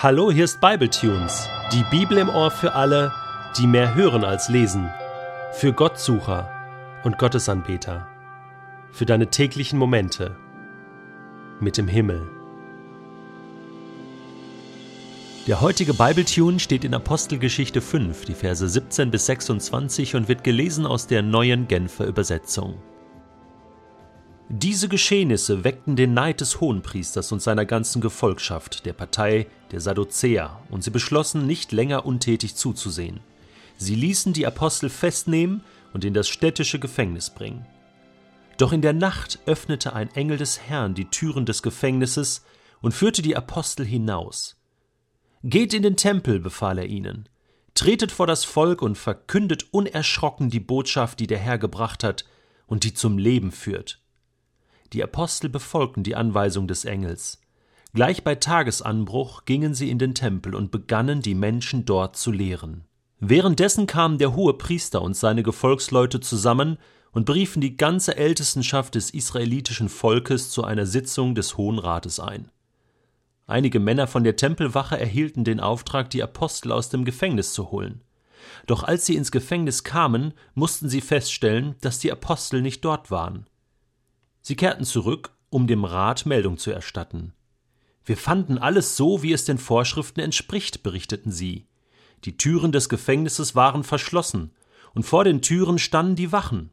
Hallo, hier ist Bibletunes, die Bibel im Ohr für alle, die mehr hören als lesen, für Gottsucher und Gottesanbeter, für deine täglichen Momente mit dem Himmel. Der heutige Bibletune steht in Apostelgeschichte 5, die Verse 17 bis 26 und wird gelesen aus der neuen Genfer Übersetzung. Diese Geschehnisse weckten den Neid des Hohenpriesters und seiner ganzen Gefolgschaft, der Partei der Sadduzäer, und sie beschlossen, nicht länger untätig zuzusehen. Sie ließen die Apostel festnehmen und in das städtische Gefängnis bringen. Doch in der Nacht öffnete ein Engel des Herrn die Türen des Gefängnisses und führte die Apostel hinaus. Geht in den Tempel, befahl er ihnen, tretet vor das Volk und verkündet unerschrocken die Botschaft, die der Herr gebracht hat und die zum Leben führt. Die Apostel befolgten die Anweisung des Engels. Gleich bei Tagesanbruch gingen sie in den Tempel und begannen die Menschen dort zu lehren. Währenddessen kamen der hohe Priester und seine Gefolgsleute zusammen und beriefen die ganze Ältestenschaft des israelitischen Volkes zu einer Sitzung des Hohen Rates ein. Einige Männer von der Tempelwache erhielten den Auftrag, die Apostel aus dem Gefängnis zu holen. Doch als sie ins Gefängnis kamen, mussten sie feststellen, dass die Apostel nicht dort waren. Sie kehrten zurück, um dem Rat Meldung zu erstatten. Wir fanden alles so, wie es den Vorschriften entspricht, berichteten sie. Die Türen des Gefängnisses waren verschlossen, und vor den Türen standen die Wachen.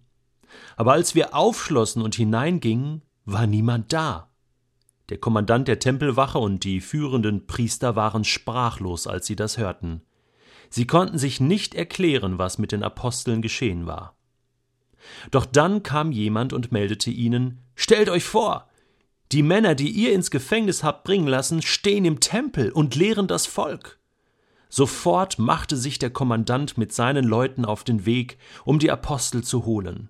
Aber als wir aufschlossen und hineingingen, war niemand da. Der Kommandant der Tempelwache und die führenden Priester waren sprachlos, als sie das hörten. Sie konnten sich nicht erklären, was mit den Aposteln geschehen war. Doch dann kam jemand und meldete ihnen Stellt euch vor, die Männer, die ihr ins Gefängnis habt bringen lassen, stehen im Tempel und lehren das Volk. Sofort machte sich der Kommandant mit seinen Leuten auf den Weg, um die Apostel zu holen.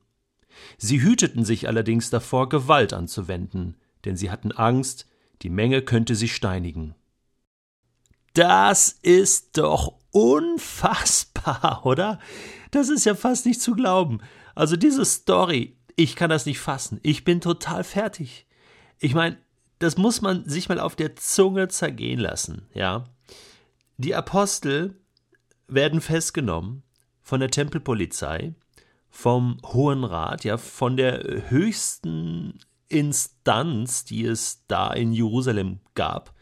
Sie hüteten sich allerdings davor, Gewalt anzuwenden, denn sie hatten Angst, die Menge könnte sie steinigen. Das ist doch unfassbar, oder? Das ist ja fast nicht zu glauben. Also diese Story, ich kann das nicht fassen. Ich bin total fertig. Ich meine, das muss man sich mal auf der Zunge zergehen lassen, ja. Die Apostel werden festgenommen von der Tempelpolizei, vom Hohen Rat, ja, von der höchsten Instanz, die es da in Jerusalem gab.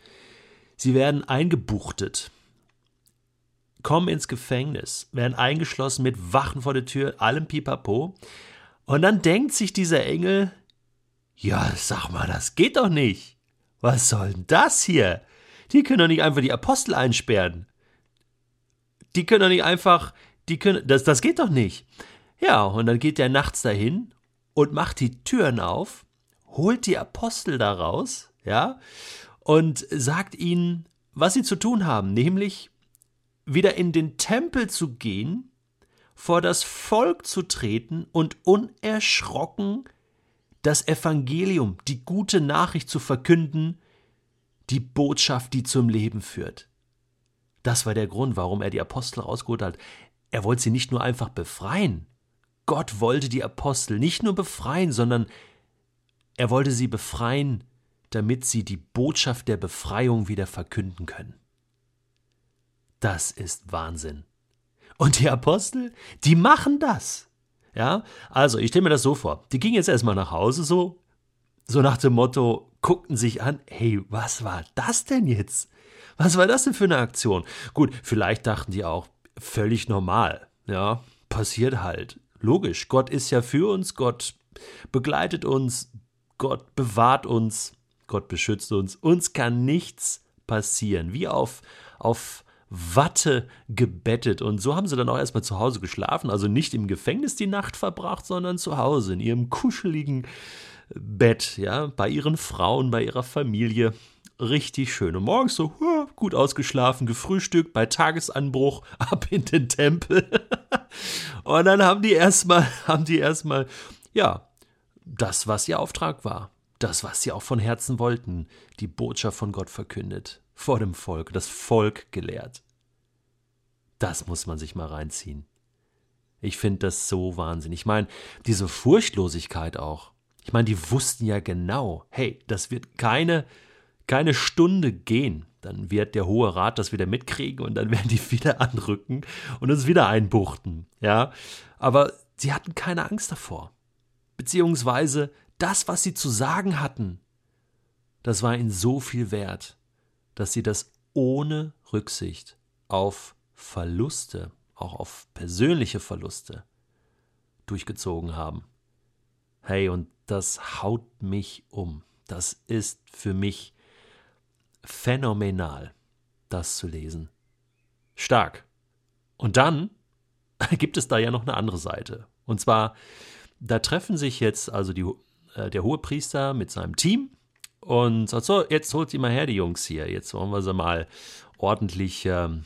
Sie werden eingebuchtet kommen ins Gefängnis, werden eingeschlossen mit Wachen vor der Tür, allem Pipapo. Und dann denkt sich dieser Engel, ja, sag mal, das geht doch nicht. Was soll denn das hier? Die können doch nicht einfach die Apostel einsperren. Die können doch nicht einfach, die können, das, das geht doch nicht. Ja, und dann geht der nachts dahin und macht die Türen auf, holt die Apostel da raus, ja, und sagt ihnen, was sie zu tun haben, nämlich wieder in den Tempel zu gehen, vor das Volk zu treten und unerschrocken das Evangelium, die gute Nachricht zu verkünden, die Botschaft, die zum Leben führt. Das war der Grund, warum er die Apostel rausgeholt hat. Er wollte sie nicht nur einfach befreien. Gott wollte die Apostel nicht nur befreien, sondern er wollte sie befreien, damit sie die Botschaft der Befreiung wieder verkünden können. Das ist Wahnsinn. Und die Apostel, die machen das. Ja, also ich stelle mir das so vor. Die gingen jetzt erstmal nach Hause so, so nach dem Motto, guckten sich an, hey, was war das denn jetzt? Was war das denn für eine Aktion? Gut, vielleicht dachten die auch, völlig normal. Ja, passiert halt. Logisch, Gott ist ja für uns, Gott begleitet uns, Gott bewahrt uns, Gott beschützt uns. Uns kann nichts passieren. Wie auf, auf Watte gebettet. Und so haben sie dann auch erstmal zu Hause geschlafen. Also nicht im Gefängnis die Nacht verbracht, sondern zu Hause in ihrem kuscheligen Bett, ja, bei ihren Frauen, bei ihrer Familie. Richtig schön. Und morgens so gut ausgeschlafen, gefrühstückt, bei Tagesanbruch ab in den Tempel. Und dann haben die erstmal, haben die erstmal, ja, das, was ihr Auftrag war. Das, was sie auch von Herzen wollten, die Botschaft von Gott verkündet vor dem Volk, das Volk gelehrt. Das muss man sich mal reinziehen. Ich finde das so wahnsinnig. Ich meine, diese Furchtlosigkeit auch. Ich meine, die wussten ja genau, hey, das wird keine, keine Stunde gehen, dann wird der Hohe Rat das wieder mitkriegen und dann werden die wieder anrücken und uns wieder einbuchten. Ja, aber sie hatten keine Angst davor. Beziehungsweise das, was sie zu sagen hatten, das war ihnen so viel wert, dass sie das ohne Rücksicht auf Verluste, auch auf persönliche Verluste, durchgezogen haben. Hey, und das haut mich um. Das ist für mich phänomenal, das zu lesen. Stark. Und dann gibt es da ja noch eine andere Seite. Und zwar, da treffen sich jetzt also die, äh, der Hohepriester mit seinem Team und sagt so, jetzt holt sie mal her, die Jungs hier. Jetzt wollen wir sie mal ordentlich ähm,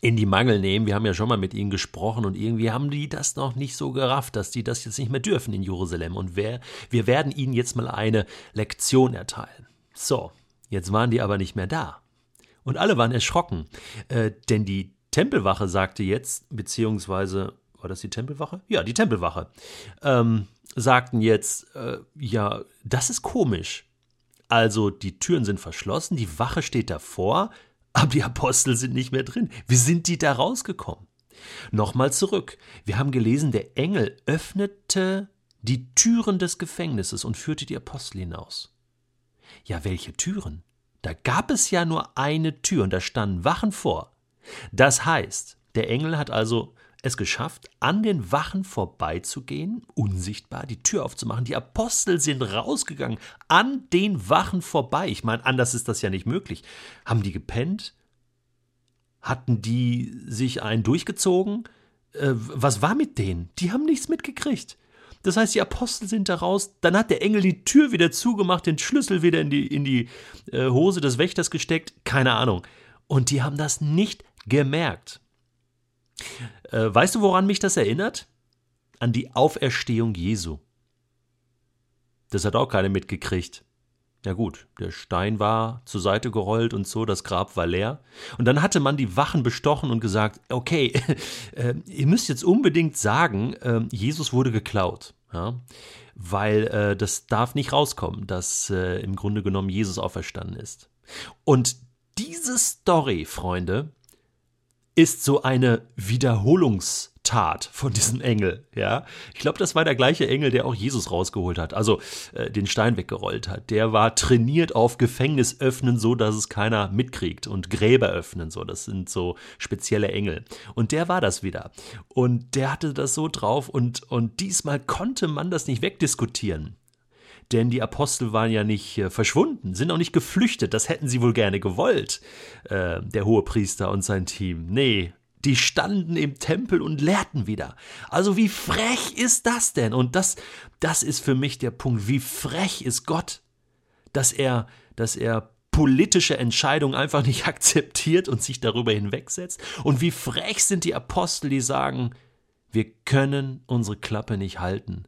in die Mangel nehmen. Wir haben ja schon mal mit ihnen gesprochen und irgendwie haben die das noch nicht so gerafft, dass die das jetzt nicht mehr dürfen in Jerusalem. Und wer, wir werden ihnen jetzt mal eine Lektion erteilen. So, jetzt waren die aber nicht mehr da. Und alle waren erschrocken, äh, denn die Tempelwache sagte jetzt, beziehungsweise, war das die Tempelwache? Ja, die Tempelwache, ähm, sagten jetzt, äh, ja, das ist komisch. Also die Türen sind verschlossen, die Wache steht davor, aber die Apostel sind nicht mehr drin. Wie sind die da rausgekommen? Nochmal zurück. Wir haben gelesen, der Engel öffnete die Türen des Gefängnisses und führte die Apostel hinaus. Ja, welche Türen? Da gab es ja nur eine Tür und da standen Wachen vor. Das heißt, der Engel hat also es geschafft, an den Wachen vorbeizugehen, unsichtbar, die Tür aufzumachen. Die Apostel sind rausgegangen, an den Wachen vorbei. Ich meine, anders ist das ja nicht möglich. Haben die gepennt? Hatten die sich einen durchgezogen? Äh, was war mit denen? Die haben nichts mitgekriegt. Das heißt, die Apostel sind da raus, dann hat der Engel die Tür wieder zugemacht, den Schlüssel wieder in die, in die äh, Hose des Wächters gesteckt, keine Ahnung. Und die haben das nicht gemerkt. Äh, weißt du, woran mich das erinnert? An die Auferstehung Jesu. Das hat auch keiner mitgekriegt. Ja gut, der Stein war zur Seite gerollt und so, das Grab war leer. Und dann hatte man die Wachen bestochen und gesagt, okay, äh, ihr müsst jetzt unbedingt sagen, äh, Jesus wurde geklaut. Ja? Weil äh, das darf nicht rauskommen, dass äh, im Grunde genommen Jesus auferstanden ist. Und diese Story, Freunde, ist so eine Wiederholungstat von diesem Engel, ja. Ich glaube, das war der gleiche Engel, der auch Jesus rausgeholt hat, also äh, den Stein weggerollt hat. Der war trainiert auf Gefängnis öffnen, so dass es keiner mitkriegt und Gräber öffnen, so. Das sind so spezielle Engel. Und der war das wieder. Und der hatte das so drauf und, und diesmal konnte man das nicht wegdiskutieren denn die Apostel waren ja nicht äh, verschwunden, sind auch nicht geflüchtet, das hätten sie wohl gerne gewollt, äh, der hohe Priester und sein Team. Nee, die standen im Tempel und lehrten wieder. Also wie frech ist das denn? Und das, das ist für mich der Punkt. Wie frech ist Gott, dass er, dass er politische Entscheidungen einfach nicht akzeptiert und sich darüber hinwegsetzt? Und wie frech sind die Apostel, die sagen, wir können unsere Klappe nicht halten.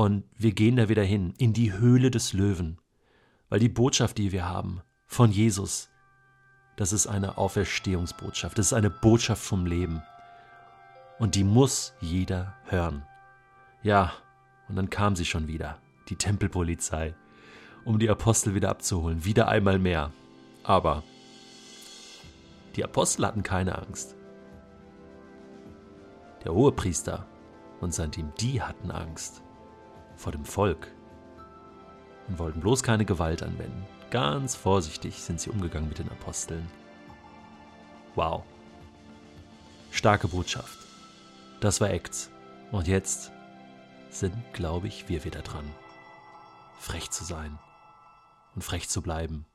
Und wir gehen da wieder hin, in die Höhle des Löwen. Weil die Botschaft, die wir haben von Jesus, das ist eine Auferstehungsbotschaft, das ist eine Botschaft vom Leben. Und die muss jeder hören. Ja, und dann kam sie schon wieder, die Tempelpolizei, um die Apostel wieder abzuholen, wieder einmal mehr. Aber die Apostel hatten keine Angst. Der Hohepriester und sein Team, die hatten Angst vor dem Volk und wollten bloß keine Gewalt anwenden. Ganz vorsichtig sind sie umgegangen mit den Aposteln. Wow. Starke Botschaft. Das war Acts. Und jetzt sind, glaube ich, wir wieder dran. Frech zu sein und frech zu bleiben